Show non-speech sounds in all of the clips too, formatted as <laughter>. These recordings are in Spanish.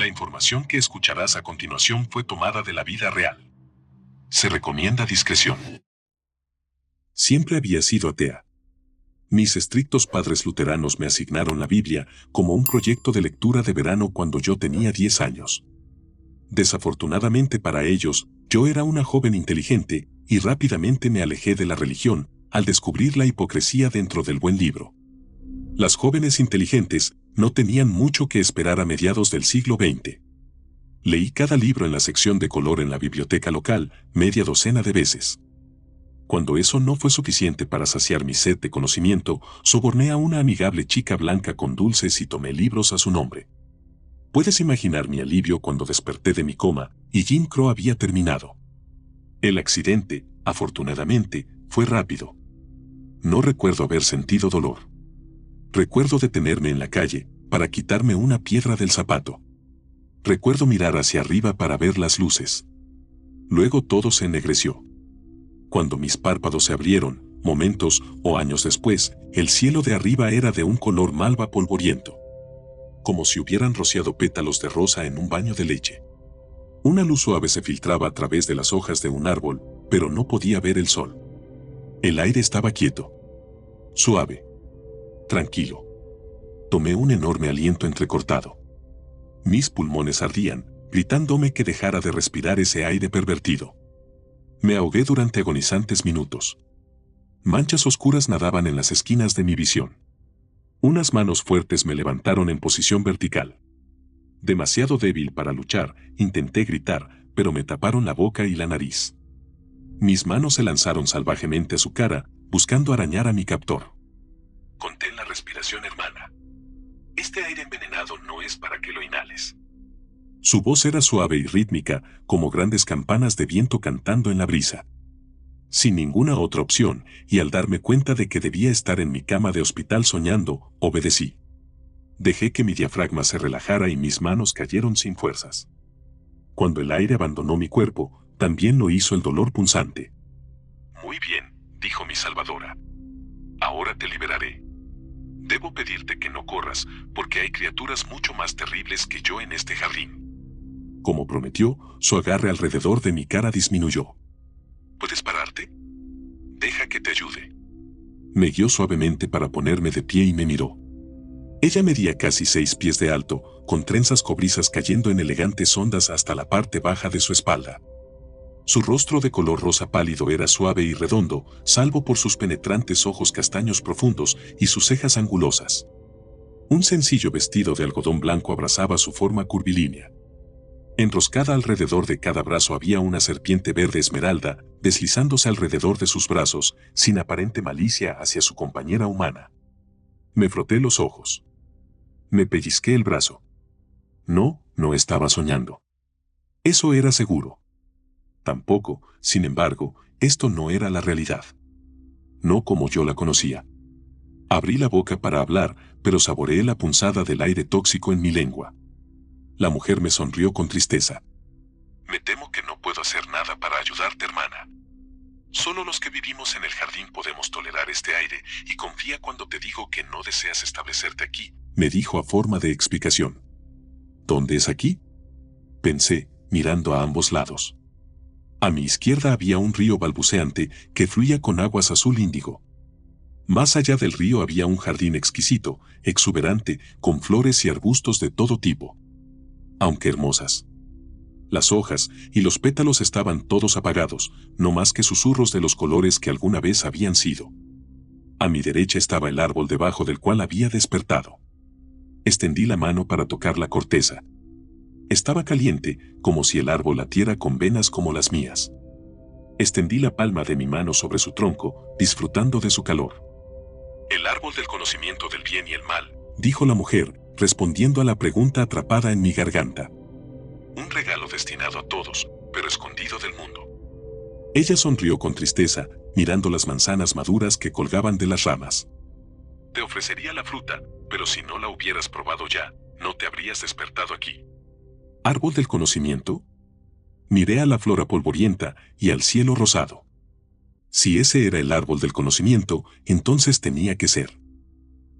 La información que escucharás a continuación fue tomada de la vida real. Se recomienda discreción. Siempre había sido atea. Mis estrictos padres luteranos me asignaron la Biblia como un proyecto de lectura de verano cuando yo tenía 10 años. Desafortunadamente para ellos, yo era una joven inteligente y rápidamente me alejé de la religión al descubrir la hipocresía dentro del buen libro. Las jóvenes inteligentes no tenían mucho que esperar a mediados del siglo XX. Leí cada libro en la sección de color en la biblioteca local media docena de veces. Cuando eso no fue suficiente para saciar mi sed de conocimiento, soborné a una amigable chica blanca con dulces y tomé libros a su nombre. Puedes imaginar mi alivio cuando desperté de mi coma y Jim Crow había terminado. El accidente, afortunadamente, fue rápido. No recuerdo haber sentido dolor. Recuerdo detenerme en la calle para quitarme una piedra del zapato. Recuerdo mirar hacia arriba para ver las luces. Luego todo se ennegreció. Cuando mis párpados se abrieron, momentos o años después, el cielo de arriba era de un color malva polvoriento. Como si hubieran rociado pétalos de rosa en un baño de leche. Una luz suave se filtraba a través de las hojas de un árbol, pero no podía ver el sol. El aire estaba quieto. Suave. Tranquilo. Tomé un enorme aliento entrecortado. Mis pulmones ardían, gritándome que dejara de respirar ese aire pervertido. Me ahogué durante agonizantes minutos. Manchas oscuras nadaban en las esquinas de mi visión. Unas manos fuertes me levantaron en posición vertical. Demasiado débil para luchar, intenté gritar, pero me taparon la boca y la nariz. Mis manos se lanzaron salvajemente a su cara, buscando arañar a mi captor. Contén la respiración, hermana. Este aire envenenado no es para que lo inhales. Su voz era suave y rítmica, como grandes campanas de viento cantando en la brisa. Sin ninguna otra opción, y al darme cuenta de que debía estar en mi cama de hospital soñando, obedecí. Dejé que mi diafragma se relajara y mis manos cayeron sin fuerzas. Cuando el aire abandonó mi cuerpo, también lo hizo el dolor punzante. Muy bien, dijo mi salvadora. Ahora te liberaré. Debo pedirte que no corras, porque hay criaturas mucho más terribles que yo en este jardín. Como prometió, su agarre alrededor de mi cara disminuyó. ¿Puedes pararte? Deja que te ayude. Me guió suavemente para ponerme de pie y me miró. Ella medía casi seis pies de alto, con trenzas cobrizas cayendo en elegantes ondas hasta la parte baja de su espalda. Su rostro de color rosa pálido era suave y redondo, salvo por sus penetrantes ojos castaños profundos y sus cejas angulosas. Un sencillo vestido de algodón blanco abrazaba su forma curvilínea. Enroscada alrededor de cada brazo había una serpiente verde esmeralda, deslizándose alrededor de sus brazos, sin aparente malicia hacia su compañera humana. Me froté los ojos. Me pellizqué el brazo. No, no estaba soñando. Eso era seguro. Tampoco, sin embargo, esto no era la realidad. No como yo la conocía. Abrí la boca para hablar, pero saboreé la punzada del aire tóxico en mi lengua. La mujer me sonrió con tristeza. Me temo que no puedo hacer nada para ayudarte, hermana. Solo los que vivimos en el jardín podemos tolerar este aire y confía cuando te digo que no deseas establecerte aquí, me dijo a forma de explicación. ¿Dónde es aquí? Pensé, mirando a ambos lados. A mi izquierda había un río balbuceante que fluía con aguas azul índigo. Más allá del río había un jardín exquisito, exuberante, con flores y arbustos de todo tipo aunque hermosas. Las hojas y los pétalos estaban todos apagados, no más que susurros de los colores que alguna vez habían sido. A mi derecha estaba el árbol debajo del cual había despertado. Extendí la mano para tocar la corteza. Estaba caliente, como si el árbol latiera con venas como las mías. Extendí la palma de mi mano sobre su tronco, disfrutando de su calor. El árbol del conocimiento del bien y el mal, dijo la mujer, respondiendo a la pregunta atrapada en mi garganta. Un regalo destinado a todos, pero escondido del mundo. Ella sonrió con tristeza, mirando las manzanas maduras que colgaban de las ramas. Te ofrecería la fruta, pero si no la hubieras probado ya, no te habrías despertado aquí. ¿Árbol del conocimiento? Miré a la flora polvorienta y al cielo rosado. Si ese era el árbol del conocimiento, entonces tenía que ser.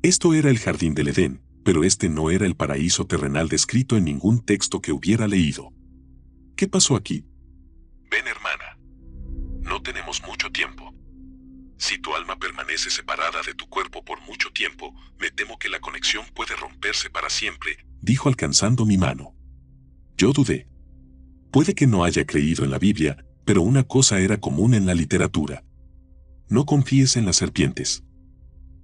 Esto era el jardín del Edén, pero este no era el paraíso terrenal descrito en ningún texto que hubiera leído. ¿Qué pasó aquí? Ven hermana. No tenemos mucho tiempo. Si tu alma permanece separada de tu cuerpo por mucho tiempo, me temo que la conexión puede romperse para siempre, dijo alcanzando mi mano. Yo dudé. Puede que no haya creído en la Biblia, pero una cosa era común en la literatura. No confíes en las serpientes.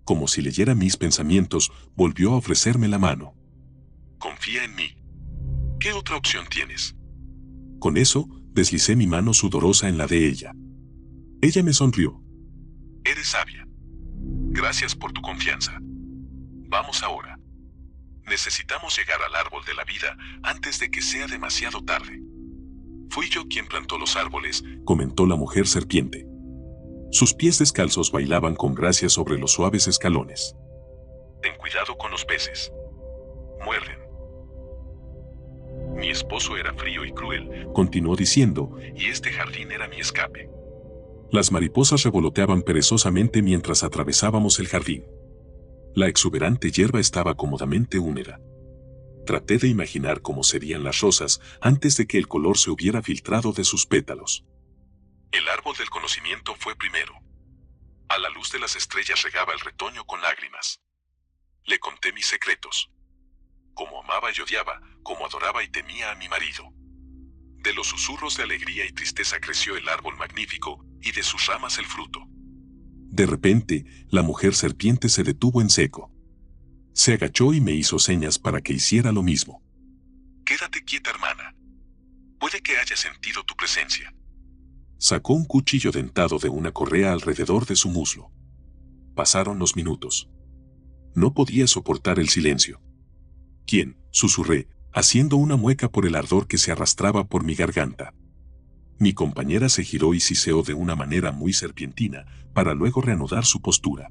Como si leyera mis pensamientos, volvió a ofrecerme la mano. Confía en mí. ¿Qué otra opción tienes? Con eso, deslicé mi mano sudorosa en la de ella. Ella me sonrió. Eres sabia. Gracias por tu confianza. Vamos ahora. Necesitamos llegar al árbol de la vida antes de que sea demasiado tarde. Fui yo quien plantó los árboles, comentó la mujer serpiente. Sus pies descalzos bailaban con gracia sobre los suaves escalones. Ten cuidado con los peces. Muerden. Mi esposo era frío y cruel, continuó diciendo, y este jardín era mi escape. Las mariposas revoloteaban perezosamente mientras atravesábamos el jardín. La exuberante hierba estaba cómodamente húmeda. Traté de imaginar cómo serían las rosas antes de que el color se hubiera filtrado de sus pétalos. El árbol del conocimiento fue primero. A la luz de las estrellas regaba el retoño con lágrimas. Le conté mis secretos. Cómo amaba y odiaba, cómo adoraba y temía a mi marido. De los susurros de alegría y tristeza creció el árbol magnífico, y de sus ramas el fruto. De repente, la mujer serpiente se detuvo en seco. Se agachó y me hizo señas para que hiciera lo mismo. Quédate quieta, hermana. Puede que haya sentido tu presencia. Sacó un cuchillo dentado de una correa alrededor de su muslo. Pasaron los minutos. No podía soportar el silencio. ¿Quién? susurré, haciendo una mueca por el ardor que se arrastraba por mi garganta. Mi compañera se giró y siseó de una manera muy serpientina, para luego reanudar su postura.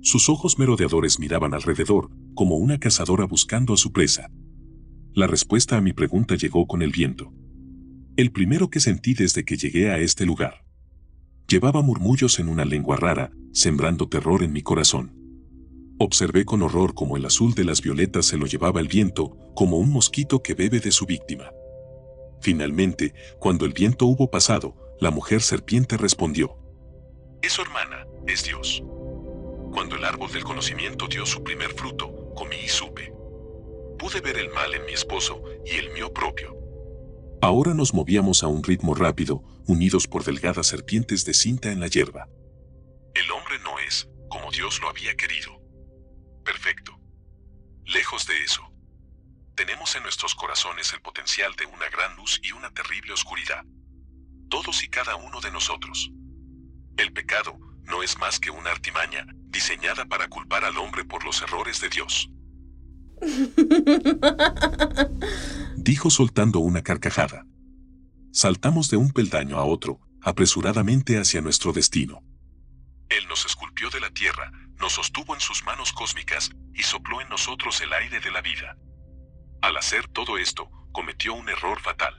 Sus ojos merodeadores miraban alrededor, como una cazadora buscando a su presa. La respuesta a mi pregunta llegó con el viento. El primero que sentí desde que llegué a este lugar. Llevaba murmullos en una lengua rara, sembrando terror en mi corazón. Observé con horror cómo el azul de las violetas se lo llevaba el viento, como un mosquito que bebe de su víctima. Finalmente, cuando el viento hubo pasado, la mujer serpiente respondió. Es su hermana, es Dios. Cuando el árbol del conocimiento dio su primer fruto, comí y supe. Pude ver el mal en mi esposo y el mío propio. Ahora nos movíamos a un ritmo rápido, unidos por delgadas serpientes de cinta en la hierba. El hombre no es, como Dios lo había querido. Perfecto. Lejos de eso. Tenemos en nuestros corazones el potencial de una gran luz y una terrible oscuridad. Todos y cada uno de nosotros. El pecado no es más que una artimaña diseñada para culpar al hombre por los errores de Dios. <laughs> Dijo soltando una carcajada. Saltamos de un peldaño a otro, apresuradamente hacia nuestro destino. Él nos esculpió de la tierra, nos sostuvo en sus manos cósmicas y sopló en nosotros el aire de la vida. Al hacer todo esto, cometió un error fatal.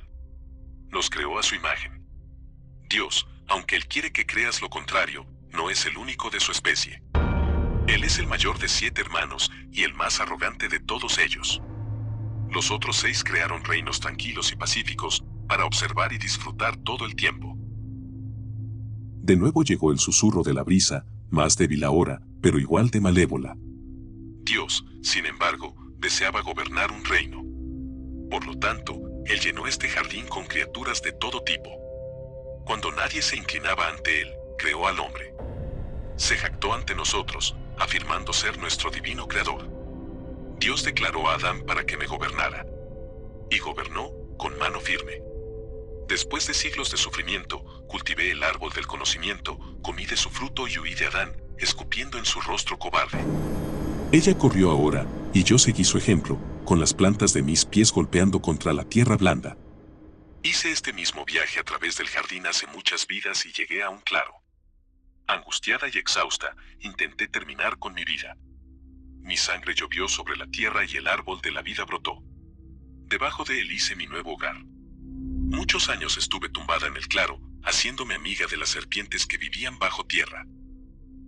Nos creó a su imagen. Dios, aunque Él quiere que creas lo contrario, no es el único de su especie. Él es el mayor de siete hermanos y el más arrogante de todos ellos. Los otros seis crearon reinos tranquilos y pacíficos para observar y disfrutar todo el tiempo. De nuevo llegó el susurro de la brisa, más débil ahora, pero igual de malévola. Dios, sin embargo, deseaba gobernar un reino. Por lo tanto, él llenó este jardín con criaturas de todo tipo. Cuando nadie se inclinaba ante él, creó al hombre. Se jactó ante nosotros, afirmando ser nuestro divino creador. Dios declaró a Adán para que me gobernara. Y gobernó con mano firme. Después de siglos de sufrimiento, cultivé el árbol del conocimiento, comí de su fruto y huí de Adán, escupiendo en su rostro cobarde. Ella corrió ahora, y yo seguí su ejemplo, con las plantas de mis pies golpeando contra la tierra blanda. Hice este mismo viaje a través del jardín hace muchas vidas y llegué a un claro. Angustiada y exhausta, intenté terminar con mi vida. Mi sangre llovió sobre la tierra y el árbol de la vida brotó. Debajo de él hice mi nuevo hogar. Muchos años estuve tumbada en el claro, haciéndome amiga de las serpientes que vivían bajo tierra.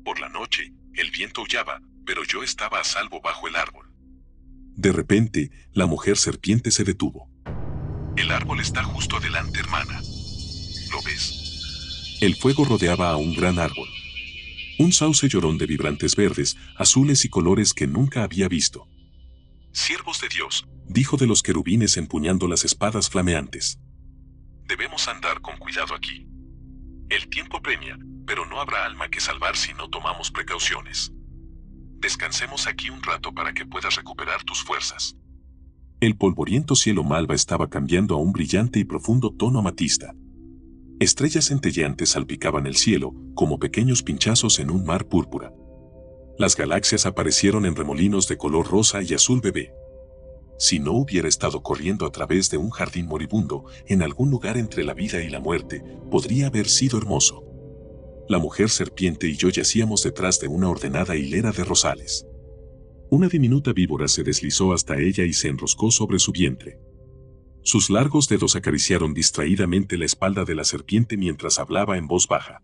Por la noche, el viento aullaba, pero yo estaba a salvo bajo el árbol. De repente, la mujer serpiente se detuvo. El árbol está justo adelante, hermana. ¿Lo ves? El fuego rodeaba a un gran árbol. Un sauce llorón de vibrantes verdes, azules y colores que nunca había visto. Siervos de Dios, dijo de los querubines empuñando las espadas flameantes. Debemos andar con cuidado aquí. El tiempo premia, pero no habrá alma que salvar si no tomamos precauciones. Descansemos aquí un rato para que puedas recuperar tus fuerzas. El polvoriento cielo malva estaba cambiando a un brillante y profundo tono amatista. Estrellas centelleantes salpicaban el cielo como pequeños pinchazos en un mar púrpura. Las galaxias aparecieron en remolinos de color rosa y azul bebé. Si no hubiera estado corriendo a través de un jardín moribundo en algún lugar entre la vida y la muerte, podría haber sido hermoso. La mujer serpiente y yo yacíamos detrás de una ordenada hilera de rosales. Una diminuta víbora se deslizó hasta ella y se enroscó sobre su vientre. Sus largos dedos acariciaron distraídamente la espalda de la serpiente mientras hablaba en voz baja.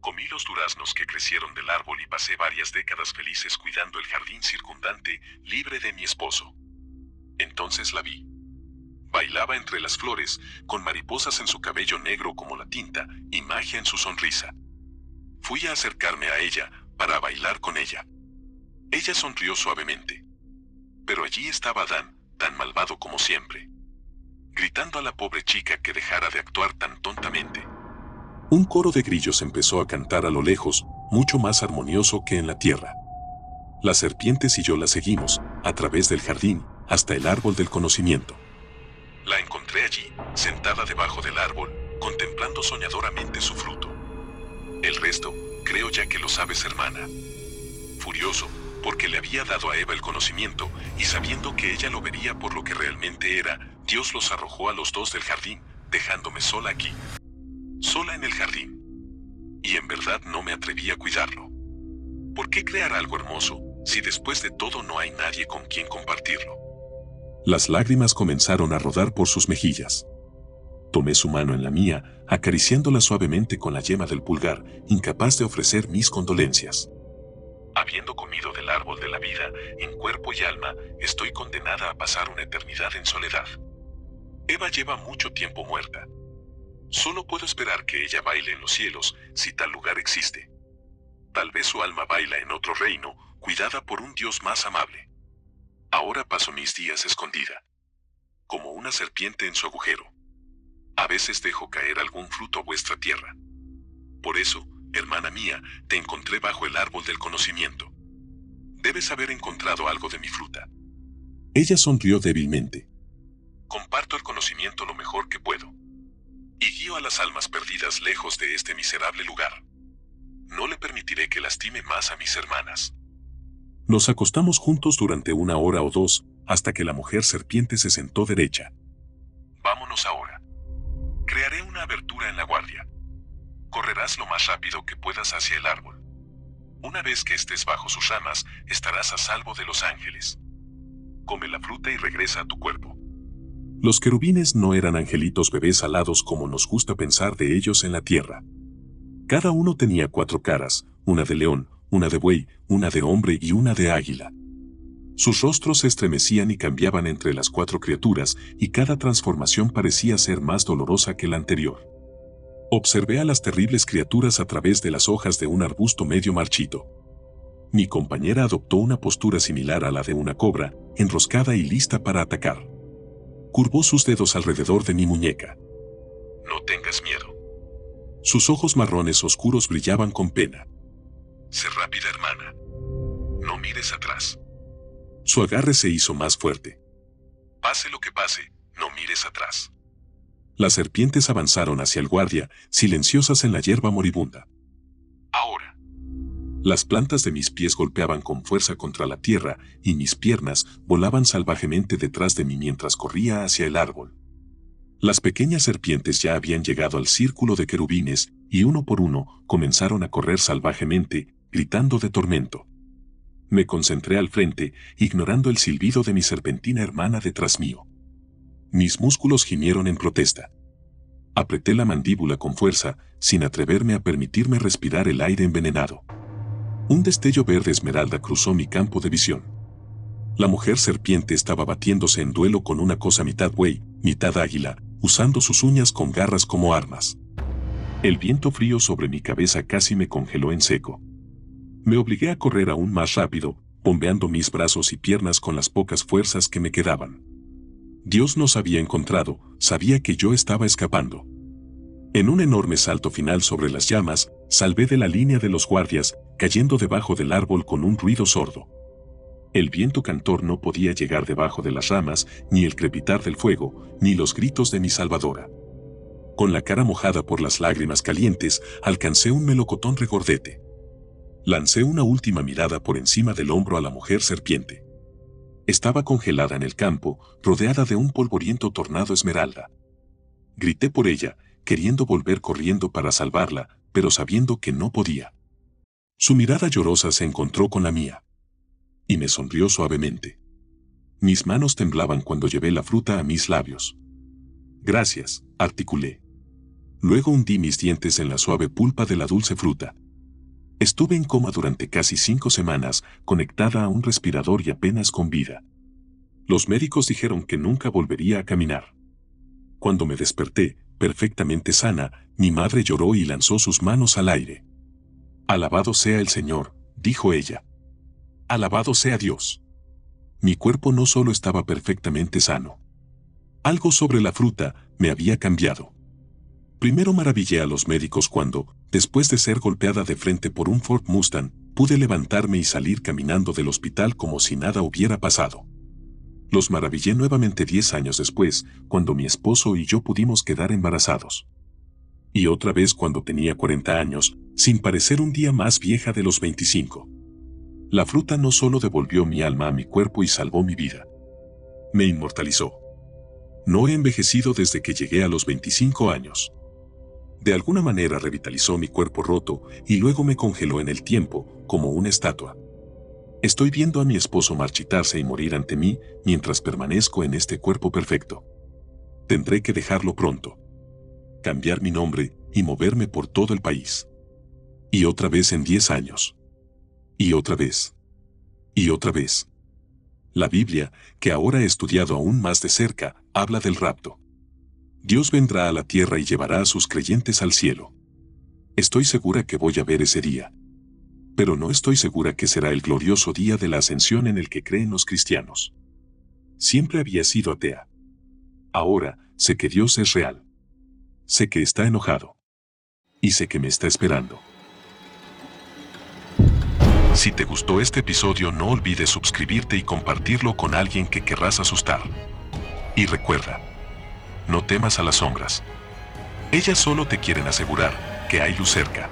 Comí los duraznos que crecieron del árbol y pasé varias décadas felices cuidando el jardín circundante, libre de mi esposo. Entonces la vi. Bailaba entre las flores, con mariposas en su cabello negro como la tinta y magia en su sonrisa. Fui a acercarme a ella para bailar con ella. Ella sonrió suavemente. Pero allí estaba Dan, tan malvado como siempre, gritando a la pobre chica que dejara de actuar tan tontamente. Un coro de grillos empezó a cantar a lo lejos, mucho más armonioso que en la tierra. Las serpientes y yo la seguimos, a través del jardín, hasta el árbol del conocimiento. La encontré allí, sentada debajo del árbol, contemplando soñadoramente su fruto. El resto, creo ya que lo sabes, hermana. Furioso, porque le había dado a Eva el conocimiento, y sabiendo que ella lo vería por lo que realmente era, Dios los arrojó a los dos del jardín, dejándome sola aquí. Sola en el jardín. Y en verdad no me atreví a cuidarlo. ¿Por qué crear algo hermoso, si después de todo no hay nadie con quien compartirlo? Las lágrimas comenzaron a rodar por sus mejillas. Tomé su mano en la mía, acariciándola suavemente con la yema del pulgar, incapaz de ofrecer mis condolencias. Habiendo comido del árbol de la vida, en cuerpo y alma, estoy condenada a pasar una eternidad en soledad. Eva lleva mucho tiempo muerta. Solo puedo esperar que ella baile en los cielos, si tal lugar existe. Tal vez su alma baila en otro reino, cuidada por un Dios más amable. Ahora paso mis días escondida, como una serpiente en su agujero. A veces dejo caer algún fruto a vuestra tierra. Por eso, hermana mía, te encontré bajo el árbol del conocimiento. Debes haber encontrado algo de mi fruta. Ella sonrió débilmente. Comparto el conocimiento lo mejor que puedo. Y guío a las almas perdidas lejos de este miserable lugar. No le permitiré que lastime más a mis hermanas. Nos acostamos juntos durante una hora o dos, hasta que la mujer serpiente se sentó derecha. Abertura en la guardia. Correrás lo más rápido que puedas hacia el árbol. Una vez que estés bajo sus ramas, estarás a salvo de los ángeles. Come la fruta y regresa a tu cuerpo. Los querubines no eran angelitos bebés alados como nos gusta pensar de ellos en la tierra. Cada uno tenía cuatro caras, una de león, una de buey, una de hombre y una de águila. Sus rostros se estremecían y cambiaban entre las cuatro criaturas, y cada transformación parecía ser más dolorosa que la anterior. Observé a las terribles criaturas a través de las hojas de un arbusto medio marchito. Mi compañera adoptó una postura similar a la de una cobra, enroscada y lista para atacar. Curvó sus dedos alrededor de mi muñeca. No tengas miedo. Sus ojos marrones oscuros brillaban con pena. Sé rápida, hermana. No mires atrás. Su agarre se hizo más fuerte. Pase lo que pase, no mires atrás. Las serpientes avanzaron hacia el guardia, silenciosas en la hierba moribunda. Ahora. Las plantas de mis pies golpeaban con fuerza contra la tierra y mis piernas volaban salvajemente detrás de mí mientras corría hacia el árbol. Las pequeñas serpientes ya habían llegado al círculo de querubines y uno por uno comenzaron a correr salvajemente, gritando de tormento. Me concentré al frente, ignorando el silbido de mi serpentina hermana detrás mío. Mis músculos gimieron en protesta. Apreté la mandíbula con fuerza, sin atreverme a permitirme respirar el aire envenenado. Un destello verde esmeralda cruzó mi campo de visión. La mujer serpiente estaba batiéndose en duelo con una cosa mitad buey, mitad águila, usando sus uñas con garras como armas. El viento frío sobre mi cabeza casi me congeló en seco. Me obligué a correr aún más rápido, bombeando mis brazos y piernas con las pocas fuerzas que me quedaban. Dios nos había encontrado, sabía que yo estaba escapando. En un enorme salto final sobre las llamas, salvé de la línea de los guardias, cayendo debajo del árbol con un ruido sordo. El viento cantor no podía llegar debajo de las ramas, ni el crepitar del fuego, ni los gritos de mi salvadora. Con la cara mojada por las lágrimas calientes, alcancé un melocotón regordete. Lancé una última mirada por encima del hombro a la mujer serpiente. Estaba congelada en el campo, rodeada de un polvoriento tornado esmeralda. Grité por ella, queriendo volver corriendo para salvarla, pero sabiendo que no podía. Su mirada llorosa se encontró con la mía. Y me sonrió suavemente. Mis manos temblaban cuando llevé la fruta a mis labios. Gracias, articulé. Luego hundí mis dientes en la suave pulpa de la dulce fruta. Estuve en coma durante casi cinco semanas, conectada a un respirador y apenas con vida. Los médicos dijeron que nunca volvería a caminar. Cuando me desperté, perfectamente sana, mi madre lloró y lanzó sus manos al aire. Alabado sea el Señor, dijo ella. Alabado sea Dios. Mi cuerpo no solo estaba perfectamente sano. Algo sobre la fruta me había cambiado. Primero maravillé a los médicos cuando, después de ser golpeada de frente por un Ford Mustang, pude levantarme y salir caminando del hospital como si nada hubiera pasado. Los maravillé nuevamente diez años después, cuando mi esposo y yo pudimos quedar embarazados. Y otra vez cuando tenía 40 años, sin parecer un día más vieja de los 25. La fruta no solo devolvió mi alma a mi cuerpo y salvó mi vida. Me inmortalizó. No he envejecido desde que llegué a los 25 años. De alguna manera revitalizó mi cuerpo roto y luego me congeló en el tiempo, como una estatua. Estoy viendo a mi esposo marchitarse y morir ante mí mientras permanezco en este cuerpo perfecto. Tendré que dejarlo pronto. Cambiar mi nombre y moverme por todo el país. Y otra vez en 10 años. Y otra vez. Y otra vez. La Biblia, que ahora he estudiado aún más de cerca, habla del rapto. Dios vendrá a la tierra y llevará a sus creyentes al cielo. Estoy segura que voy a ver ese día. Pero no estoy segura que será el glorioso día de la ascensión en el que creen los cristianos. Siempre había sido atea. Ahora sé que Dios es real. Sé que está enojado. Y sé que me está esperando. Si te gustó este episodio no olvides suscribirte y compartirlo con alguien que querrás asustar. Y recuerda, no temas a las sombras. Ellas solo te quieren asegurar que hay luz cerca.